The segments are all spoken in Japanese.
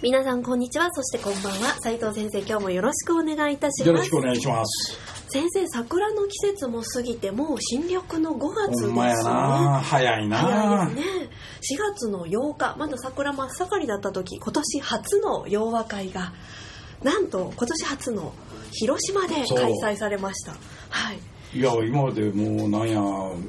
皆さんこんにちは。そしてこんばんは。斉藤先生今日もよろしくお願いいたします。よろしくお願いします。先生桜の季節も過ぎてもう新緑の5月ですね。早いな。早いですね。4月の8日。まだ桜真っ盛りだった時今年初の洋和会がなんと今年初の広島で開催されました。はい。いや今までもうなんや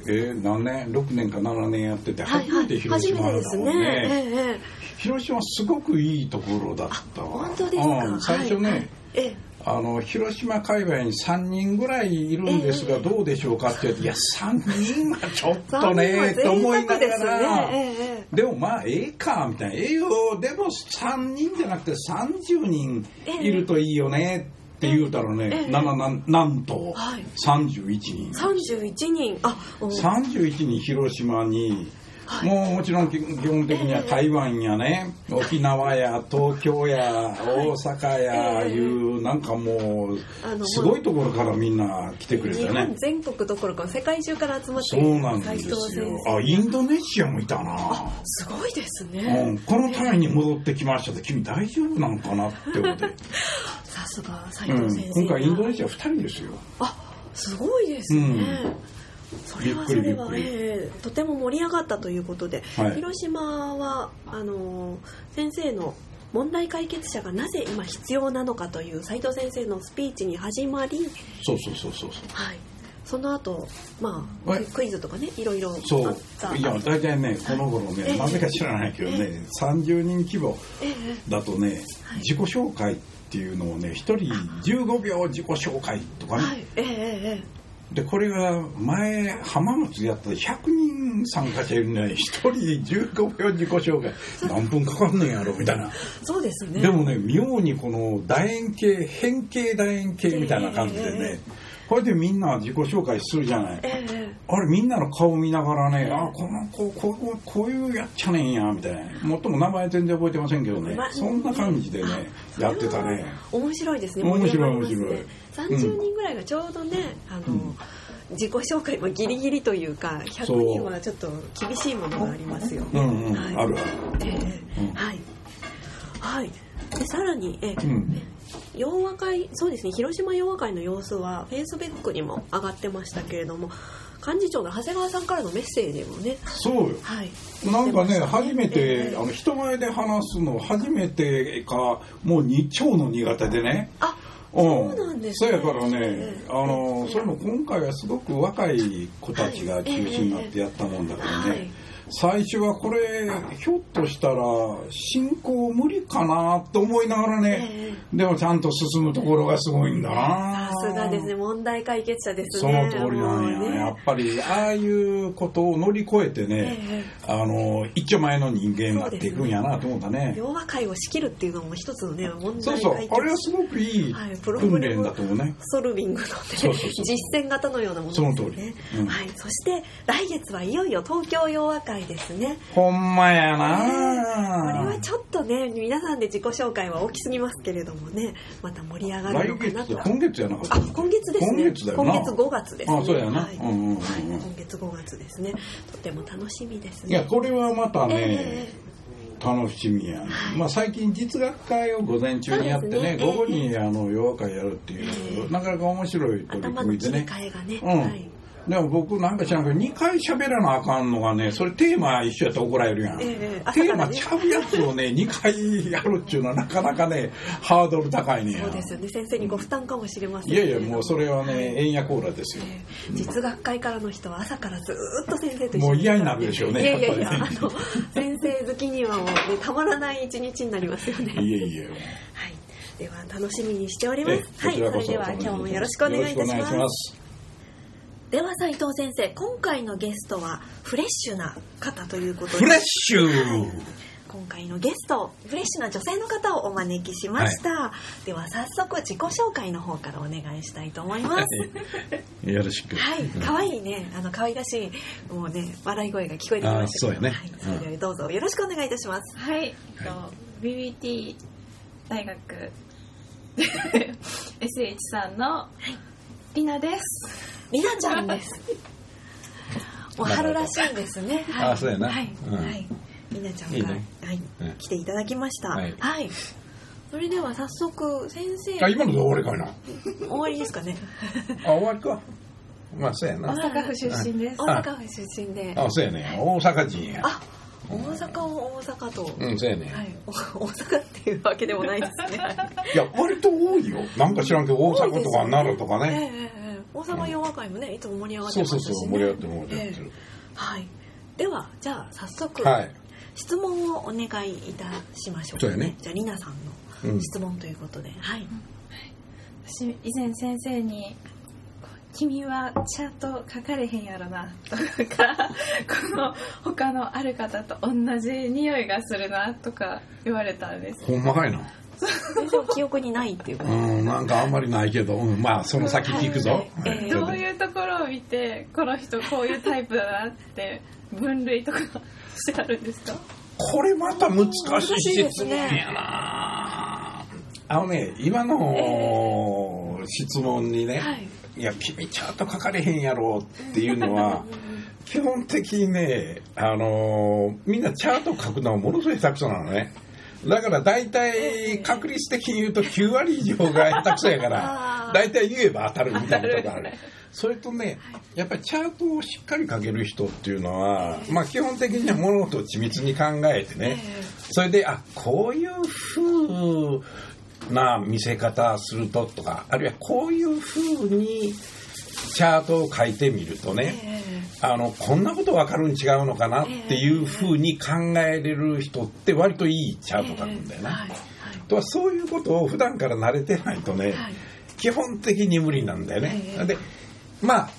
えー何年？6年か7年やっててはい初めて広島だもんね,、初めてですね。ええ広島すごくいいところだったわ。本当ですか、うん、最初ね、はいはいええ。あの広島界隈に3人ぐらいいるんですが、ええ。どうでしょうかって言って、いや3人はちょっとねと思いながら、でもまあええかみたいな。ええよでも3人じゃなくて30人いるといいよねって言うたらね、ええ。なななんなんとはい。31人、31人。あお。31人広島に、はい。もうもちろん基基本的には台湾やね、沖縄や東京や大阪やええいう、なんかもうすごいところからみんな来てくれ日たね。本全国どころか世界中から集まってそうなん斉ですよ。生あインドネシアもいたな。すごいですうねん、このタイに戻ってきましたって君大丈夫なのかなって思って、さすが斉うん藤先、生、今回インドネシア2人ですよ。あすごいですね、うんそれはそれは、ええとても盛り上がったということで、はい。広島はあのー先生の問題解決者がなぜ今必要なのかという斉藤先生のスピーチに始まり、そうそうそうそうそう。はい、その後、まあはい。ククイズとかねいろいろあそう。いや大体ねこの頃ええ。ねなぜか知らないけどね30人規模ええ。だとね自己紹介っていうのをね1人15秒自己紹介とかね、はい。ええええでこれが前浜松でやったら100人参加者いるのに1人15秒自己紹介。何分かかんねんやろみたいな。そうですね。でもね妙にこの楕円形変形楕円形みたいな感じでね。これでみんな自己紹介するじゃない。ええあれみんなの顔見ながらね、あこの子こうこういうやっちゃねんやみたいな。もっとも名前全然覚えてませんけどね。まそんな感じでねやってたね。面白いですね面白い盛り上がりますね面30人ぐらいがちょうどね、あの、うん。自己紹介もギリギリというか100そう人はちょっと厳しいものがありますよ。ね、う。んうん、はい。あるある。ええ。うん。はい。はい。でさらにえ、うん。洋和会そうですね広島洋和会の様子はフェイスブックにも上がってましたけれども幹事長の長谷川さんからのメッセージもね。そうよ。はい。なんかね出ました初めて、ええ。あの人前で話すの初めてかもうに超の苦手でね。あうん。そうなんですね。そうやからねええ。あのそれも今回はすごく若い子たちが中心になってやったもんだからね、はい最初はこれひょっとしたら進行無理かなと思いながらね、えでもちゃんと進むところがすごいんだな。さすがですね問題解決者ですそねの通りなんや、ね。やっぱりああいうことを乗り越えてね、えあの一丁前の人間になっていくんやなと思ったね。洋和会を仕切るっていうのも一つのね問そうそう。題解決あれはすごくいい訓練だと思うね、ソルビングの、ね、そうそうそう。実践型のようなものですよね。その通り。うん。はい、そして来月はいよいよ東京洋和会ですね。ほんまやこれなはちょっとね皆さんで自己紹介は大きすぎますけれどもねまた盛り上がる来のかなと。月今月やな。かったあ今月ですね。今月だよな。今月5月ですね。あそうやな。はい。うんうんうんはい今月5月ですね。とても楽しみですね。いやこれはまたね、え楽しみや、まあ、最近実学会を午前中にやってねね。午後にあの洋和会やるっていう、ええ。なかなか面白い取り組みでね。替えがね、うん。はいでも僕なんか知らんけど2回喋らなあかんのがねそれテーマ一緒やったら怒られるやん、ええ朝テーマちゃうやつをね 2回やるっていうのはなかなかねハードル高いねや。そうですよね。先生にご負担かもしれませんいやいやもうそれははい。ね円やコーラですよ。えー実学会からの人は朝からずーっと先生と一緒に。もう嫌になるでしょうねいやいやいやあの先生好きにはもう、ね、たまらない一日になりますよね。いえいえはい。では楽しみにしておりまえすはいそれでは今日もよろしくお願いいたしますでは斉藤先生今回のゲストはフレッシュな方ということで。フレッシュ。今回のゲストフレッシュな女性の方をお招きしました、では早速自己紹介の方からお願いしたいと思います。よろしく。はい。うん。可愛いね。あの可愛らしいもうね笑い声が聞こえてきましたそうやね。はい、それではどうぞよろしくお願いいたします、はい、えっと、BBT 大学 SH さんのりなです。りなちゃんです。もう春らしいんですね。はい。あそうやな。はい、うん。はい。りなちゃんがいいね。はい。うん。来ていただきました。はい。それでは早速先生。あ、今ので終わりかいな。終わりですかね。あ、終わりか。まあ、そうや大な。阪府出身です。大阪府出身で。あ、そうやね。大阪人や。あ大阪を大阪と、うん、そうやね。はい、お 大阪っていうわけでもないですね。いや、割と多いよ。なんか知らんけど、大阪とか奈良とかええね。ええ大阪洋和会もね、いつも盛り上がってそうますし、ね。そうそう、盛り上がってる盛り上がってええる。はい。では、じゃあ早速、はい。質問をお願いいたしましょう、そうやねじゃありなさんうんの質問ということで、はい。私以前先生にこう「君はちゃんと書かれへんやろな」とか「この他のある方と同じ匂いがするな」とか言われたんです。ほんまかいな。全然記憶にないっていうことうん、なんかあんまりないけど、うん、まあ、その先聞くぞ。はいはいええどういうところを見てこの人こういうタイプだなって分類とかしてあるんですか？これまた難しいいですね質問やな。あのね、今の質問にね、はい。いや、君ちゃんと書かれへんやろっていうのは、基本的にね、あのーみんなチャート書くのはものすごい下手くそなのね。だから大体確率的に言うと9割以上が下手くそやかあらー、大体言えば当たるみたいなとこある。当たる。それとね、やっぱりチャートをしっかり書ける人っていうのは、まあ基本的には物事を緻密に考えてね、それで、あ、こういう風な見せ方するととか、あるいはこういう風にチャートを書いてみるとね、えあの、こんなことわかるん違うのかなっていう風に考えれる人って割といいチャート書くんだよね。はい。とはそういうことを普段から慣れてないとね、はい。基本的に無理なんだよね。ええで、まあ、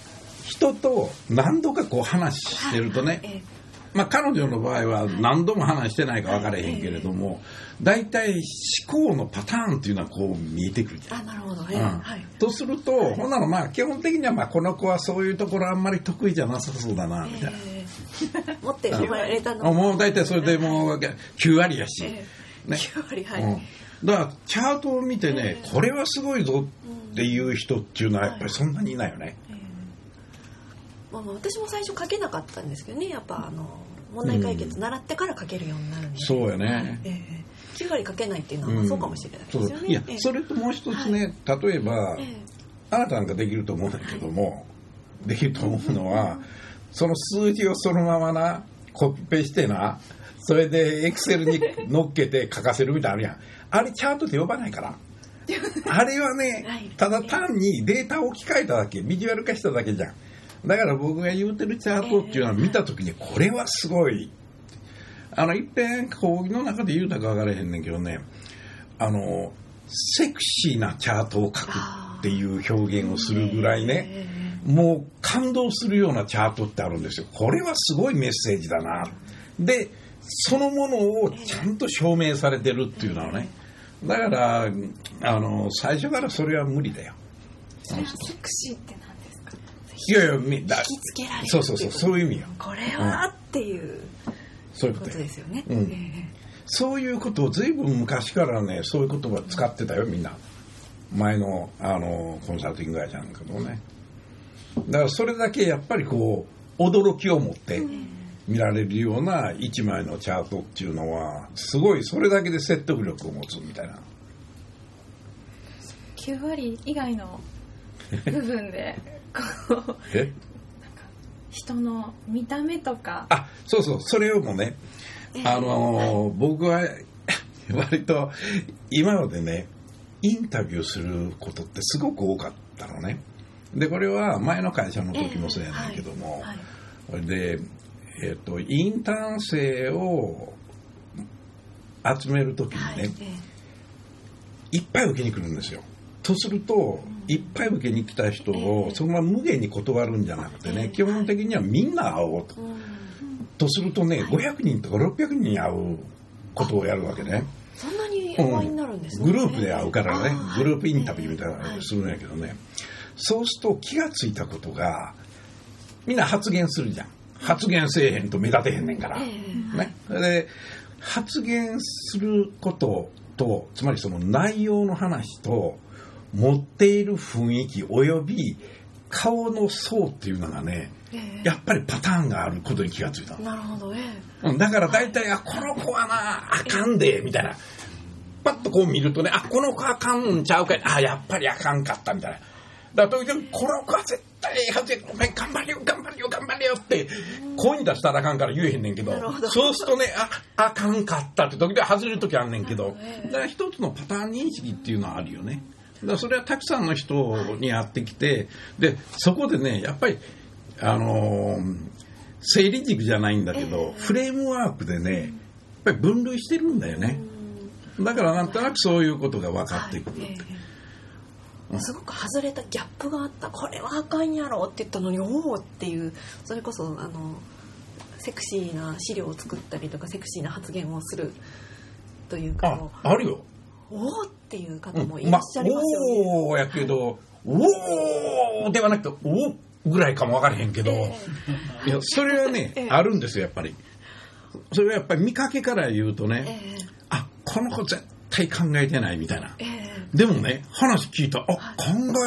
人と何度かこう話してるとね、ええまあ彼女の場合は何度も話してないか分からへんけれども、大体思考のパターンっていうのはこう見えてくるじゃん。あ、なるほど。ええうんはい。とすると、ほんならまあ基本的にはまあこの子はそういうところあんまり得意じゃなさそうだな、みたいな。え え持って生まれたのもう大体それでもう 9割やし。ええね9割はい。うんだからチャートを見てね、これはすごいぞっていう人っていうのはやっぱりそんなにいないよね。ええまあ、まあ私も最初書けなかったんですけどね。やっぱあの問題解決習ってから書けるようになるんで、そうやね。ええ9割書けないっていうのはまあそうかもしれないですよね、そう。いやええ、それともう一つね、例えば、ええ。あなたなんかできると思うんだけども、できると思うのは、その数字をそのままな、コピペしてな、それでエクセルに乗っけて書かせるみたいなのあるやん。あれチャートで呼ばないから。あれはねはい、ただ単にデータを置き換えただけ、ビジュアル化しただけじゃん。だから僕が言うてるチャートっていうのは見たときに、これはすごい。あの、いっぺん講義の中で言うたか分からへんねんけどね、あの、セクシーなチャートを書くっていう表現をするぐらいね、えもう感動するようなチャートってあるんですよ。これはすごいメッセージだな。で、そのものをちゃんと証明されてるっていうのはね。だから、あの、最初からそれは無理だよ。セクシーっていやいや、引きつけられるそうそうそう、そういう意味よ。これはっていうこそういうことですよね、うんえそういうことを随分昔からね、そういう言葉使ってたよ、みんな。前の、あの、コンサルティング会社なんかでもね。だからそれだけやっぱりこう、驚きを持って見られるような一枚のチャートっていうのは、すごいそれだけで説得力を持つみたいな。9割以外の部分で こうえ？人の見た目とか。あ、そうそう、それをもね、ええ。あのー僕は 割と今までねインタビューすることってすごく多かったのね。でこれは前の会社の時もそうやねんけども、はい。それで、えっとインターン生を集める時にね、はいええ。いっぱい受けに来るんですよ。とすると、いっぱい受けに来た人をええ。そのまま無限に断るんじゃなくてね、ええ基本的にはみんな会おうと。うんとするとね、はい。500人とか600人会うことをやるわけね。そんなにになるんですね、グループで会うからね。グループインタビューみたいなのをするんやけどね、そうすると気がついたことがみんな発言するじゃん。発言せえへんと目立てへんねんから、ええ。ね、で発言することとつまりその内容の話と持っている雰囲気および顔の層っていうのがねええやっぱりパターンがあることに気がついたのなるほどえうんだから大体、あ、この子はな、あかんで、みたいな。パッとこう見るとね、あ、この子あかんちゃうかい。あ、やっぱりあかんかった、みたいな。だから、時々、この子は絶対ええはずや。お前頑張れよ、頑張れよ、頑張れよって、声に出したらあかんから言えへんねんけどそうするとね、あ、あかんかったって時々外れる時あんねんけどえ、えだから一つのパターン認識っていうのはあるよね。だそれはたくさんの人にやってきて、で、そこでね、やっぱり、あのー整理軸じゃないんだけど、フレームワークでね、やっぱり分類してるんだよね。だからなんとなくそういうことが分かってくるすごく外れたギャップがあった。これはあかんやろって言ったのにおおっていうそれこそあのセクシーな資料を作ったりとかセクシーな発言をするというか。あ、あるよ。おおっていう方もいまあらっしゃいますよね。おーやけど、おーではなくて、おーぐらいかも分からへんけど、えいや、それはねえ、えあるんですよ、やっぱり。それはやっぱり見かけから言うとえね、えあ、この子絶対考えてないみたいな。ええでもね、話聞いたら、あ、考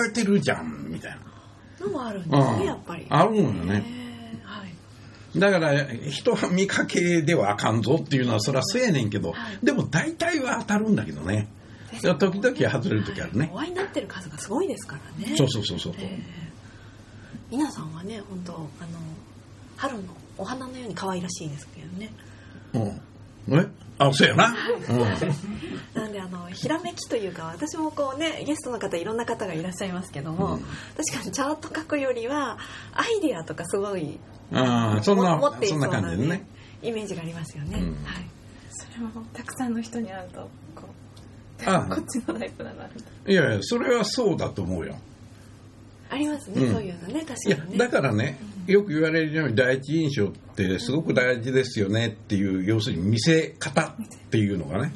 えてるじゃん、みたいな。のもあるんですね、うんやっぱり。あるのよね。ええはいだから、人は見かけではあかんぞっていうのは、それはそうやねんけど、はいでも大体は当たるんだけどね。時々外れる時あるねお会いになってる数がすごいですからね。そうそうそうそう。ええ皆さんはね本当あの春のお花のように可愛らしいですけどね。うん。え？あ、そうやな。うん。なんであのひらめきというか私もこうねゲストの方いろんな方がいらっしゃいますけども、うん確かにチャート書くよりはアイディアとかすごいああ、そんな持ってい、そんなそうなね感じでね。イメージがありますよね。うんはい。それもたくさんの人に会うとこうあこっちのタイプだないいやいや、それはそうだと思うよ。ありますね、うんそういうのね確かにね。だからね、よく言われるように第一印象ってすごく大事ですよねっていう、要するに見せ方っていうのがね。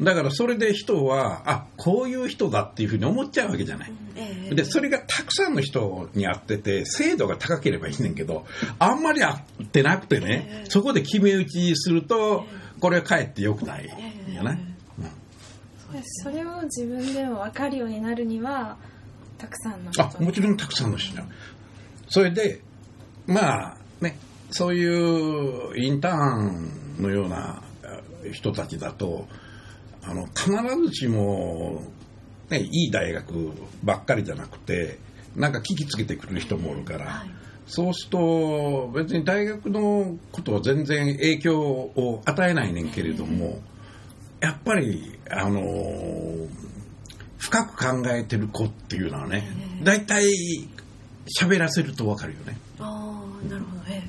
だからそれで人は、あ、こういう人だっていうふうに思っちゃうわけじゃない。ええで、それがたくさんの人に会ってて、精度が高ければいいねんけど、あんまり会ってなくてねえ、えそこで決め打ちすると、これはかえって良くないよね。それを自分でも分かるようになるにはたくさんの人あ、もちろんたくさんの人。それで、まあね、そういうインターンのようなえ人たちだと、あの、必ずしも、ね、いい大学ばっかりじゃなくて、なんか聞きつけてくる人もおるから、はい。そうすると、別に大学のことは全然影響を与えないねんけれども、やっぱり、あのー深く考えてる子っていうのはね、大体喋らせるとわかるよね。ああなるほど。え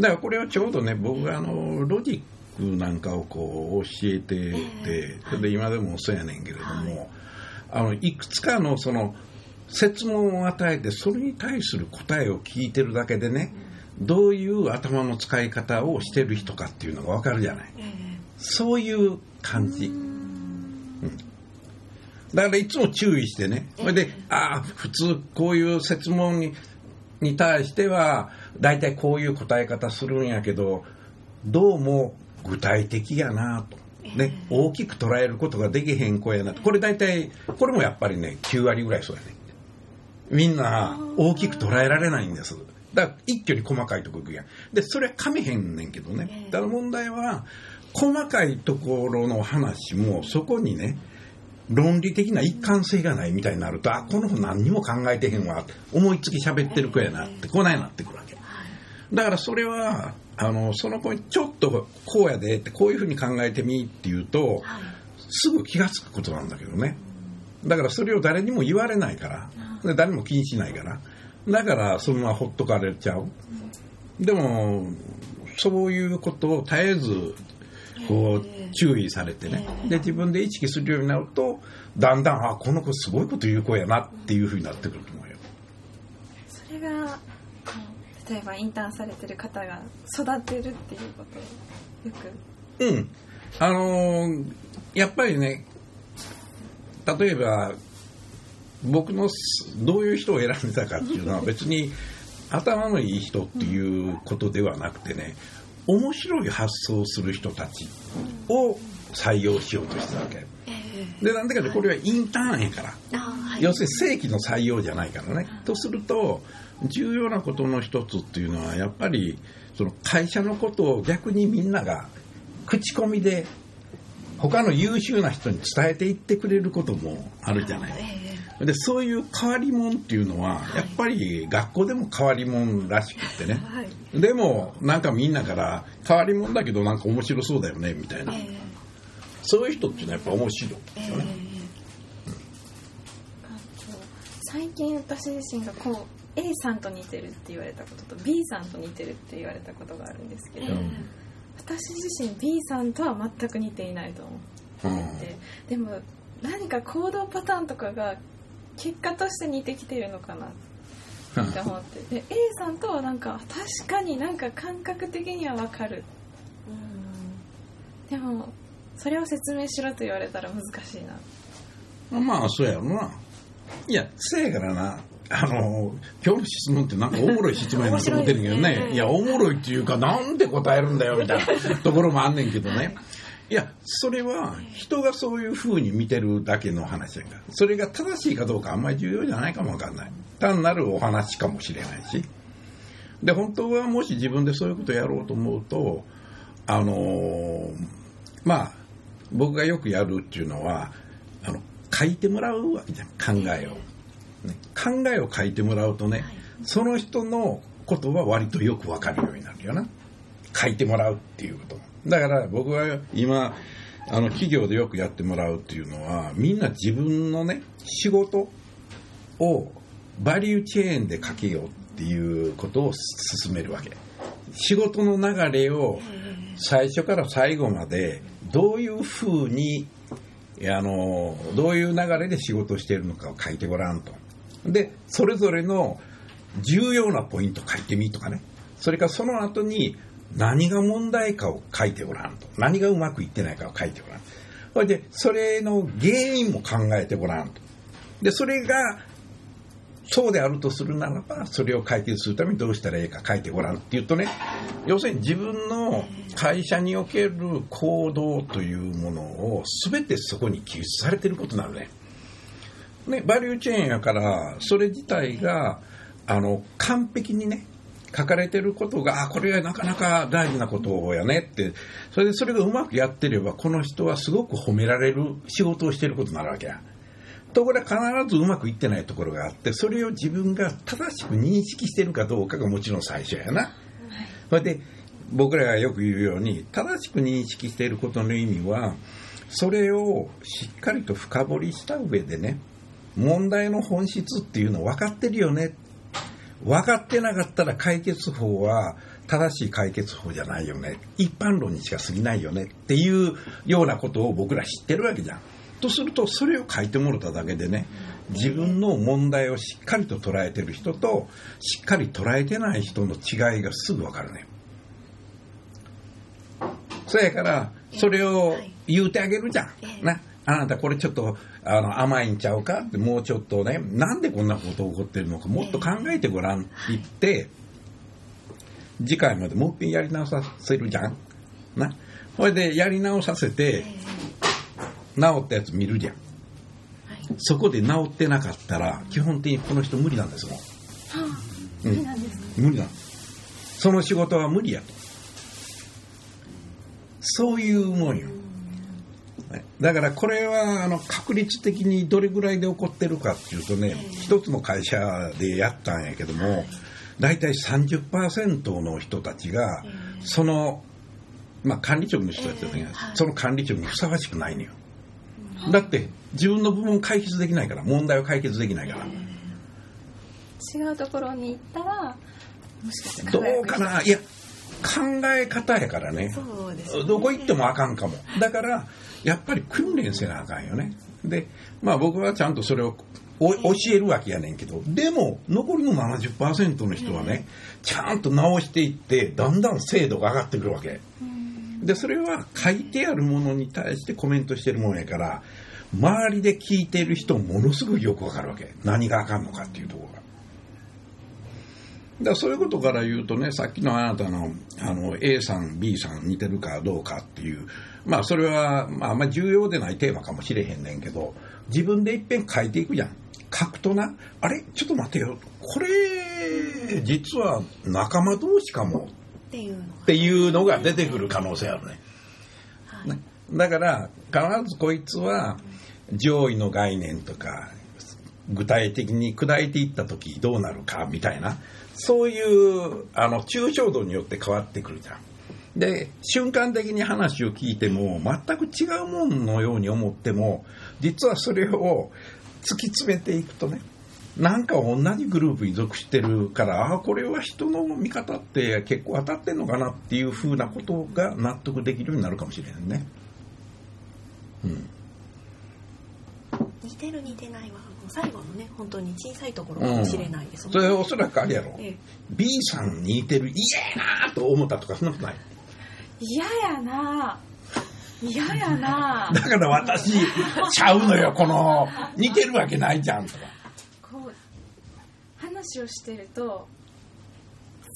だからこれはちょうどね、僕があの、ロジックなんかをこう教えてて、それで今でもそうやねんけれども、あの、いくつかのその、説問を与えて、それに対する答えを聞いてるだけでね、どういう頭の使い方をしてる人かっていうのがわかるじゃない。ええそういう感じ。だからいつも注意してね。それで、ああ、普通こういう説問にに対しては、大体こういう答え方するんやけど、どうも具体的やなと。ね、大きく捉えることができへん子やなと。これ大体、これもやっぱりね、9割ぐらいそうやね。みんな大きく捉えられないんです。だから一挙に細かいとこ行くやん。で、それは噛めへんねんけどね。だから問題は、細かいところの話もそこにね、論理的な一貫性がないみたいになると、あ、この子何にも考えてへんわ、思いつき喋ってる子やなって、こないなってくるわけ。だからそれは、あの、その子にちょっとこうやでって、こういうふうに考えてみって言うと、はい。すぐ気がつくことなんだけどね。だからそれを誰にも言われないから、で誰も気にしないから、だからそのままほっとかれちゃう。でも、そういうことを絶えず、こう、注意されてね。で、自分で意識するようになると、だんだん、あ、この子すごいこと言う子やなっていうふうになってくると思うよ。それが例えばインターンされてる方が育てるっていうことをよくうん。あのーやっぱりね例えば僕のすどういう人を選んでたかっていうのは別に頭のいい人っていうことではなくてね面白い発想をする人たちを採用しようとしてたわけ。でなんでかってこれはインターンやから。あはい。要するに正規の採用じゃないからね。とすると重要なことの一つっていうのはやっぱりその会社のことを逆にみんなが口コミで他の優秀な人に伝えていってくれることもあるじゃない。えでそういう変わり者っていうのはやっぱり学校でも変わり者らしくってね。えはい。でもなんかみんなから変わり者だけどなんか面白そうだよねみたいな。えそういう人っていうのはやっぱ面白いえですよね。あと最近私自身がこう A さんと似てるって言われたことと B さんと似てるって言われたことがあるんですけど、私自身 B さんとは全く似ていないと思うん。ってでも何か行動パターンとかが結果として似てきてるのかな？って思って。で A さんとはなんか確かになんか感覚的には分かる。でもそれを説明しろと言われたら難しいな。まあ、そうやろな。いや、せやからな、あの、今日の質問ってなんかおもろい質問やなと思ってるけどね。ねいや、おもろいっていうか、なんで答えるんだよ、みたいなところもあんねんけどね。いや、それは人がそういう風に見てるだけの話やから。それが正しいかどうかあんまり重要じゃないかもわかんない。単なるお話かもしれないし。で、本当はもし自分でそういうことやろうと思うと、あのーまあ、僕がよくやるっていうのは、あの、書いてもらうわけじゃん、考えを。ね、考えを書いてもらうとね、その人のことは割とよくわかるようになるよな。書いてもらうっていうこと。だから僕は今、あの、企業でよくやってもらうっていうのは、みんな自分のね、仕事をバリューチェーンでかけようっていうことを進めるわけ。仕事の流れを最初から最後までどういうふうにあのどういう流れで仕事をしているのかを書いてごらんと。で、それぞれの重要なポイント書いてみとかね。それからその後に何が問題かを書いてごらんと。何がうまくいってないかを書いてごらん。それで、それの原因も考えてごらんと。で、それがそうであるとするならば、それを解決するためにどうしたらいいか書いてごらんって言うとね、要するに自分の会社における行動というものを全てそこに記述されてることなるね。ね、バリューチェーンやから、それ自体が、あの、完璧にね、書かれてることが、あ、これはなかなか大事なことやねって、それでそれがうまくやってれば、この人はすごく褒められる仕事をしてることになるわけや。ところが必ずうまくいってないところがあって、それを自分が正しく認識してるかどうかがもちろん最初やな。それで、僕らがよく言うように、正しく認識していることの意味は、それをしっかりと深掘りした上でね、問題の本質っていうの分かってるよね。分かってなかったら解決法は正しい解決法じゃないよね。一般論にしか過ぎないよねっていうようなことを僕ら知ってるわけじゃん。とすると、それを書いてもらっただけでね、自分の問題をしっかりと捉えてる人と、しっかり捉えてない人の違いがすぐ分かるね。そやから、それを言うてあげるじゃん。な。あなたこれちょっとあの甘いんちゃうか？ってもうちょっとねなんでこんなこと起こってるのかもっと考えてごらんって言って、次回までもう一遍やり直させるじゃん？な？それでやり直させて治ったやつ見るじゃん。そこで治ってなかったら基本的にこの人無理なんですもん。無理なんです無理なのその仕事は無理やと。そういうもんよだからこれはあの確率的にどれぐらいで起こってるかっていうとね一つの会社でやったんやけども大体30%の人たちがその、まあ、管理職の人たちだねその管理職にふさわしくないのよ。だって自分の部分解決できないから問題を解決できないから。違うところに行ったらもしかしてどうかな？いや考え方やからね。そうですね。どこ行ってもあかんかも。だからやっぱり訓練せなあかんよね。でまあ僕はちゃんとそれをお教えるわけやねんけどでも残りの70%の人はねちゃんと直していってだんだん精度が上がってくるわけ。でそれは書いてあるものに対してコメントしてるもんやから周りで聞いてる人ものすごいよくわかるわけ。何があかんのかっていうところが。だからそういうことから言うとねさっきのあなたのあの A さん B さん似てるかどうかっていうまあそれは、まあ、あんまり重要でないテーマかもしれへんねんけど自分でいっぺん書いていくじゃん。書くとなあれ？ちょっと待てよ。これ実は仲間同士かも。っていうのが出てくる可能性あるね。はい。ねだから必ずこいつは上位の概念とか具体的に砕いていった時どうなるかみたいな。そういうあの抽象度によって変わってくるじゃん。で瞬間的に話を聞いても全く違うもんのように思っても実はそれを突き詰めていくとねなんか同じグループに属してるからああこれは人の見方って結構当たってんのかなっていうふうなことが納得できるようになるかもしれないね。うん。似てる似てないは最後のね本当に小さいところかもしれないです、それおそらくあれやろ。ええ。B さんに似てる嫌やなと思ったとかそんなことない嫌やな。嫌やな。だから私ちゃうのよこの似てるわけないじゃん。とかこう話をしてると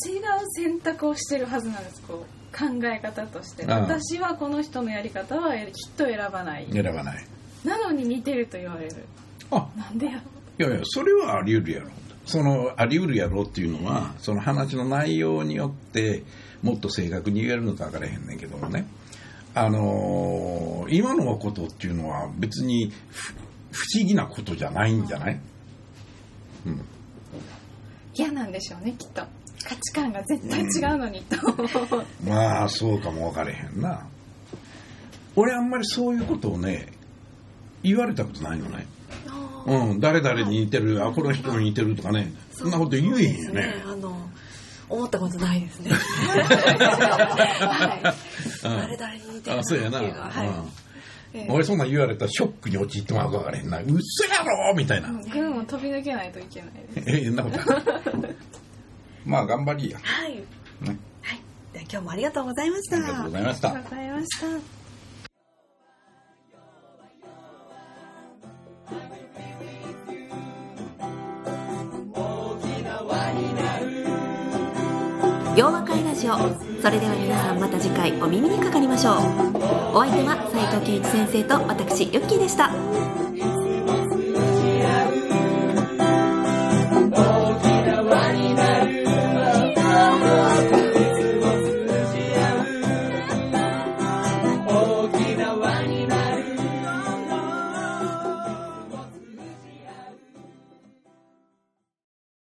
違う選択をしてるはずなんです。こう考え方として。うん。私はこの人のやり方はきっと選ばない。選ばない。なのに似てると言われる。あ。なんでや？ろいやいやそれはあり得るやろ。そのあり得るやろっていうのはその話の内容によってもっと正確に言えるのか分からへんねんけどもね。あのー今のことっていうのは別にふ不思議なことじゃないんじゃない？うん。嫌なんでしょうねきっと。価値観が絶対違うのに。と まあそうかも分かれへんな。俺あんまりそういうことをね言われたことないのね。うん。誰々に似てるあこの人に似てるとかね。そんなこと言えへんよね。あの思ったことないですね。はい。うん誰々に似てるあそうやな、ははい。俺そんなん言われたらショックに陥ってもらうからへんな嘘やろみたいな、群を飛び抜けないといけないですえなこと まあ頑張りやはい。ねはい。では今日もありがとうございました。ありがとうございましたありがとうございましたそれでは皆さんまた次回お耳にかかりましょう。お相手は斉藤健一先生と私ユッキーでした。